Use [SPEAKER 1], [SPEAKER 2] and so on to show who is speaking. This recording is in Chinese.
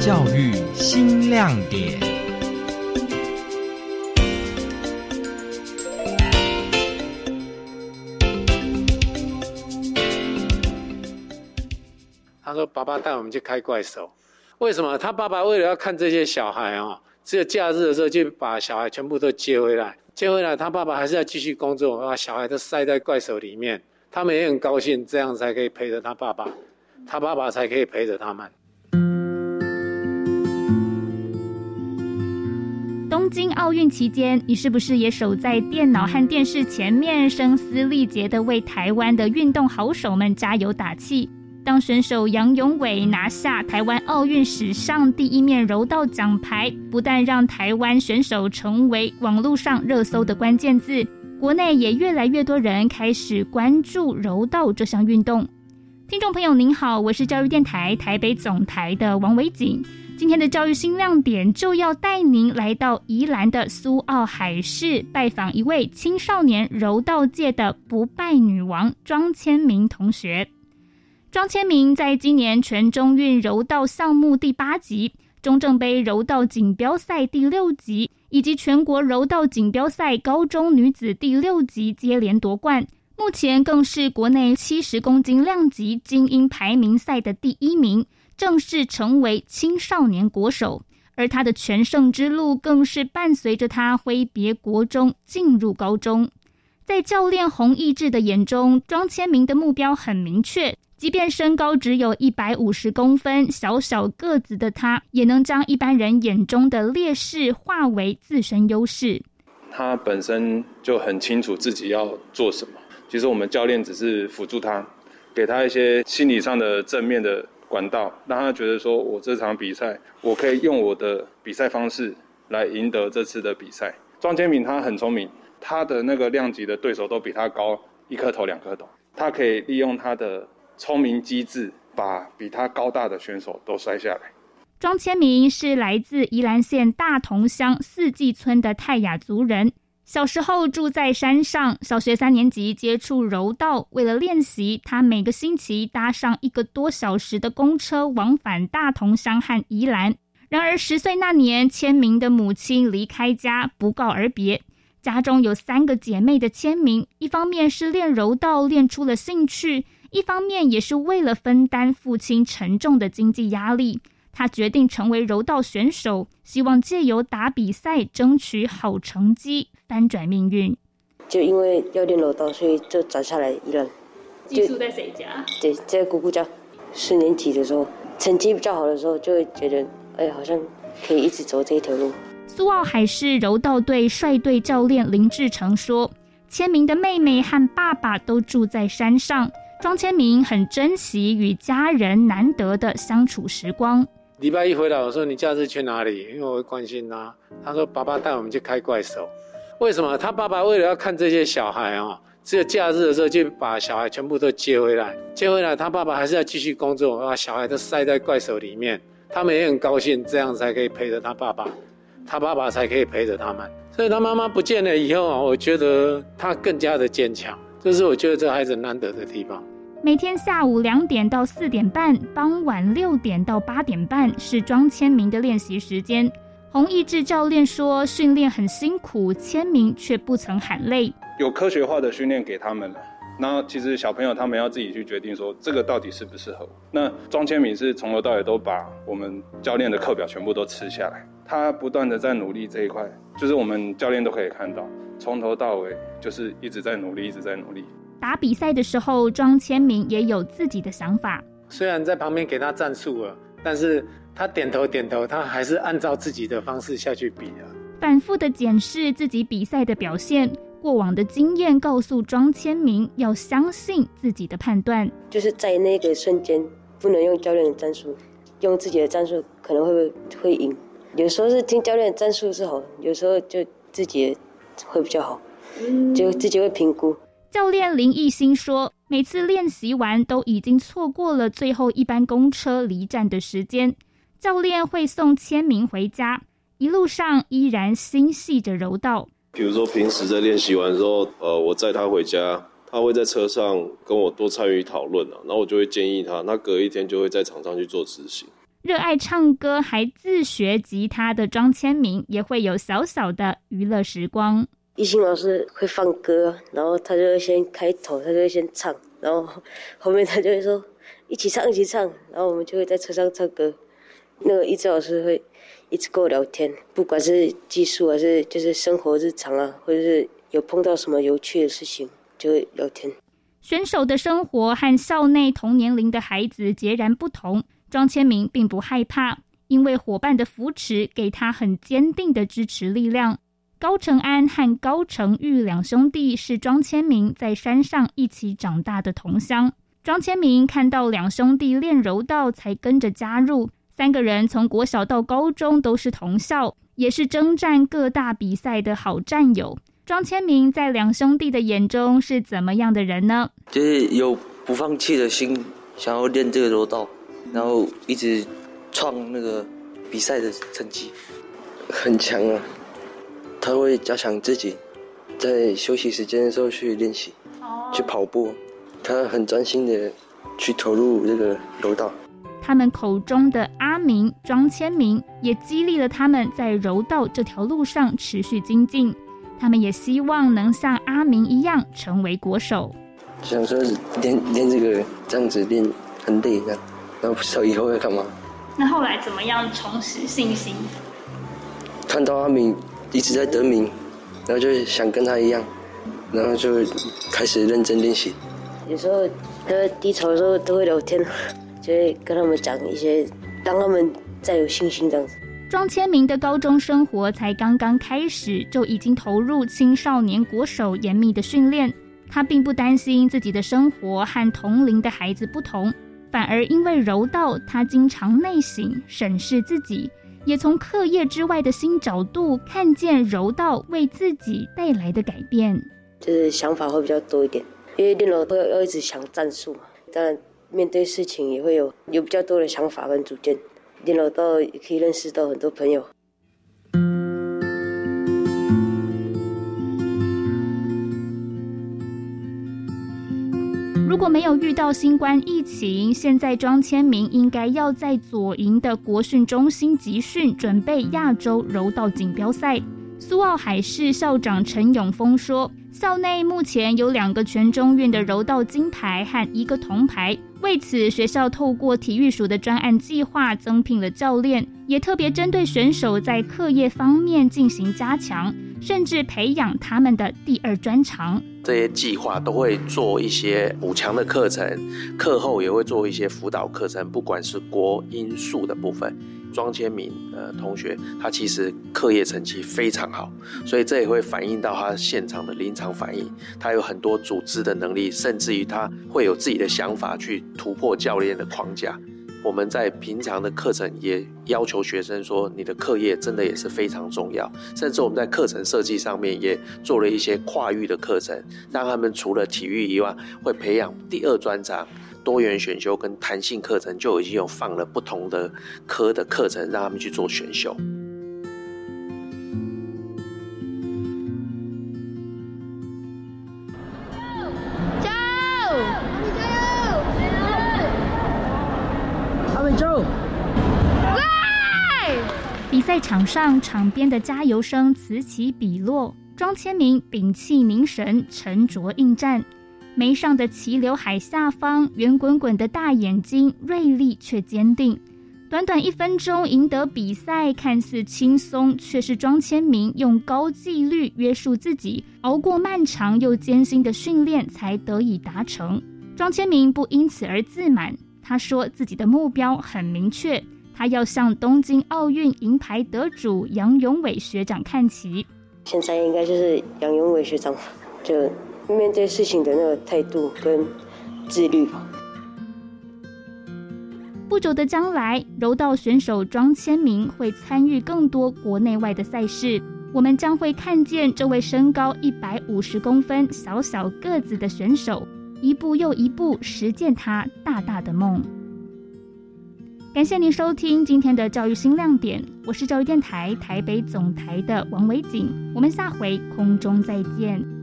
[SPEAKER 1] 教育新亮点。
[SPEAKER 2] 他说：“爸爸带我们去开怪兽，为什么？他爸爸为了要看这些小孩哦，只有假日的时候就把小孩全部都接回来。接回来，他爸爸还是要继续工作，把小孩都塞在怪兽里面。他们也很高兴，这样才可以陪着他爸爸，他爸爸才可以陪着他们。”
[SPEAKER 3] 东京奥运期间，你是不是也守在电脑和电视前面，声嘶力竭的为台湾的运动好手们加油打气？当选手杨永伟拿下台湾奥运史上第一面柔道奖牌，不但让台湾选手成为网络上热搜的关键字，国内也越来越多人开始关注柔道这项运动。听众朋友您好，我是教育电台台北总台的王维景。今天的教育新亮点就要带您来到宜兰的苏澳海市，拜访一位青少年柔道界的不败女王庄千明同学。庄千明在今年全中运柔道项目第八级、中正杯柔道锦标赛第六级以及全国柔道锦标赛高中女子第六级接连夺冠，目前更是国内七十公斤量级精英排名赛的第一名，正式成为青少年国手。而他的全胜之路更是伴随着他挥别国中，进入高中。在教练洪义志的眼中，庄千明的目标很明确。即便身高只有一百五十公分，小小个子的他，也能将一般人眼中的劣势化为自身优势。
[SPEAKER 4] 他本身就很清楚自己要做什么，其实我们教练只是辅助他，给他一些心理上的正面的管道，让他觉得说我这场比赛，我可以用我的比赛方式来赢得这次的比赛。庄千敏他很聪明，他的那个量级的对手都比他高一颗头两颗头，他可以利用他的。聪明机智，把比他高大的选手都摔下来。
[SPEAKER 3] 庄千明是来自宜兰县大同乡四季村的泰雅族人，小时候住在山上，小学三年级接触柔道。为了练习，他每个星期搭上一个多小时的公车往返大同乡和宜兰。然而十岁那年，千明的母亲离开家不告而别。家中有三个姐妹的千明，一方面是练柔道练出了兴趣。一方面也是为了分担父亲沉重的经济压力，他决定成为柔道选手，希望借由打比赛争取好成绩，翻转命运。
[SPEAKER 5] 就因为要练柔道，所以就转下来一人。
[SPEAKER 3] 寄宿在谁家？
[SPEAKER 5] 对，在姑姑家。四年级的时候，成绩比较好的时候，就会觉得，哎，好像可以一直走这一条路。
[SPEAKER 3] 苏澳海市柔道队率队教练林志成说：“签名的妹妹和爸爸都住在山上。”庄千明很珍惜与家人难得的相处时光。
[SPEAKER 2] 礼拜一回来，我说你假日去哪里？因为我会关心他。他说爸爸带我们去开怪兽。为什么？他爸爸为了要看这些小孩哦，只有假日的时候就把小孩全部都接回来。接回来，他爸爸还是要继续工作，把小孩都塞在怪兽里面。他们也很高兴，这样才可以陪着他爸爸，他爸爸才可以陪着他们。所以他妈妈不见了以后啊，我觉得他更加的坚强。这是我觉得这孩子难得的地方。
[SPEAKER 3] 每天下午两点到四点半，傍晚六点到八点半是庄签名的练习时间。洪义志教练说，训练很辛苦，签名却不曾喊累。
[SPEAKER 4] 有科学化的训练给他们了，那其实小朋友他们要自己去决定说这个到底适不适合。那庄千明是从头到尾都把我们教练的课表全部都吃下来，他不断的在努力这一块，就是我们教练都可以看到。从头到尾就是一直在努力，一直在努力。
[SPEAKER 3] 打比赛的时候，庄千明也有自己的想法。
[SPEAKER 2] 虽然在旁边给他战术了，但是他点头点头，他还是按照自己的方式下去比的。
[SPEAKER 3] 反复的检视自己比赛的表现，过往的经验告诉庄千明要相信自己的判断。
[SPEAKER 5] 就是在那个瞬间，不能用教练的战术，用自己的战术可能会会赢。有时候是听教练的战术是好，有时候就自己。会比较好，就自己会评估。
[SPEAKER 3] 教练林艺兴说，每次练习完都已经错过了最后一班公车离站的时间，教练会送签名回家，一路上依然心系着柔道。
[SPEAKER 6] 比如说平时在练习完之后，呃，我载他回家，他会在车上跟我多参与讨论啊，然后我就会建议他，那隔一天就会在场上去做执行。
[SPEAKER 3] 热爱唱歌还自学吉他的庄千明，也会有小小的娱乐时光。
[SPEAKER 5] 一心老师会放歌，然后他就会先开头，他就会先唱，然后后面他就会说一起唱一起唱，然后我们就会在车上唱歌。那个一志老师会一直跟我聊天，不管是技术还是就是生活日常啊，或者是有碰到什么有趣的事情，就会聊天。
[SPEAKER 3] 选手的生活和校内同年龄的孩子截然不同。庄千明并不害怕，因为伙伴的扶持给他很坚定的支持力量。高成安和高成玉两兄弟是庄千明在山上一起长大的同乡。庄千明看到两兄弟练柔道，才跟着加入。三个人从国小到高中都是同校，也是征战各大比赛的好战友。庄千明在两兄弟的眼中是怎么样的人呢？
[SPEAKER 7] 就是有不放弃的心，想要练这个柔道。然后一直创那个比赛的成绩，很强啊！他会加强自己，在休息时间的时候去练习，去跑步。他很专心的去投入这个柔道。
[SPEAKER 3] 他们口中的阿明庄千明，也激励了他们在柔道这条路上持续精进。他们也希望能像阿明一样成为国手。
[SPEAKER 7] 想说练练这个这样子练很累这样。然后不知道以后要干嘛。
[SPEAKER 3] 那后来怎么样重拾信心？
[SPEAKER 7] 看到阿明一直在得名，然后就想跟他一样，然后就开始认真练习。
[SPEAKER 5] 有时候在低潮的时候都会聊天，就会跟他们讲一些，让他们再有信心这样子。
[SPEAKER 3] 庄千明的高中生活才刚刚开始，就已经投入青少年国手严密的训练。他并不担心自己的生活和同龄的孩子不同。反而因为柔道，他经常内省审视自己，也从课业之外的新角度看见柔道为自己带来的改变。
[SPEAKER 5] 就是想法会比较多一点，因为练柔道要一直想战术嘛，当然面对事情也会有有比较多的想法跟主见。练柔道也可以认识到很多朋友。
[SPEAKER 3] 如果没有遇到新冠疫情，现在庄千明应该要在左营的国训中心集训，准备亚洲柔道锦标赛。苏澳海市校长陈永峰说，校内目前有两个全中运的柔道金牌和一个铜牌。为此，学校透过体育署的专案计划，增聘了教练，也特别针对选手在课业方面进行加强。甚至培养他们的第二专长。
[SPEAKER 8] 这些计划都会做一些补强的课程，课后也会做一些辅导课程。不管是国音数的部分，庄千明呃同学，他其实课业成绩非常好，所以这也会反映到他现场的临场反应。他有很多组织的能力，甚至于他会有自己的想法去突破教练的框架。我们在平常的课程也要求学生说，你的课业真的也是非常重要。甚至我们在课程设计上面也做了一些跨域的课程，让他们除了体育以外，会培养第二专长、多元选修跟弹性课程，就已经有放了不同的科的课程，让他们去做选修。
[SPEAKER 3] 赛场上，场边的加油声此起彼落。庄千明屏气凝神，沉着应战。眉上的齐刘海下方，圆滚滚的大眼睛，锐利却坚定。短短一分钟赢得比赛，看似轻松，却是庄千明用高纪律约束自己，熬过漫长又艰辛的训练，才得以达成。庄千明不因此而自满，他说自己的目标很明确。他要向东京奥运银牌得主杨永伟学长看齐。
[SPEAKER 5] 现在应该就是杨永伟学长，就面对事情的那个态度跟自律吧。
[SPEAKER 3] 不久的将来，柔道选手庄千明会参与更多国内外的赛事，我们将会看见这位身高一百五十公分、小小个子的选手，一步又一步实践他大大的梦。感谢您收听今天的教育新亮点，我是教育电台台北总台的王维景，我们下回空中再见。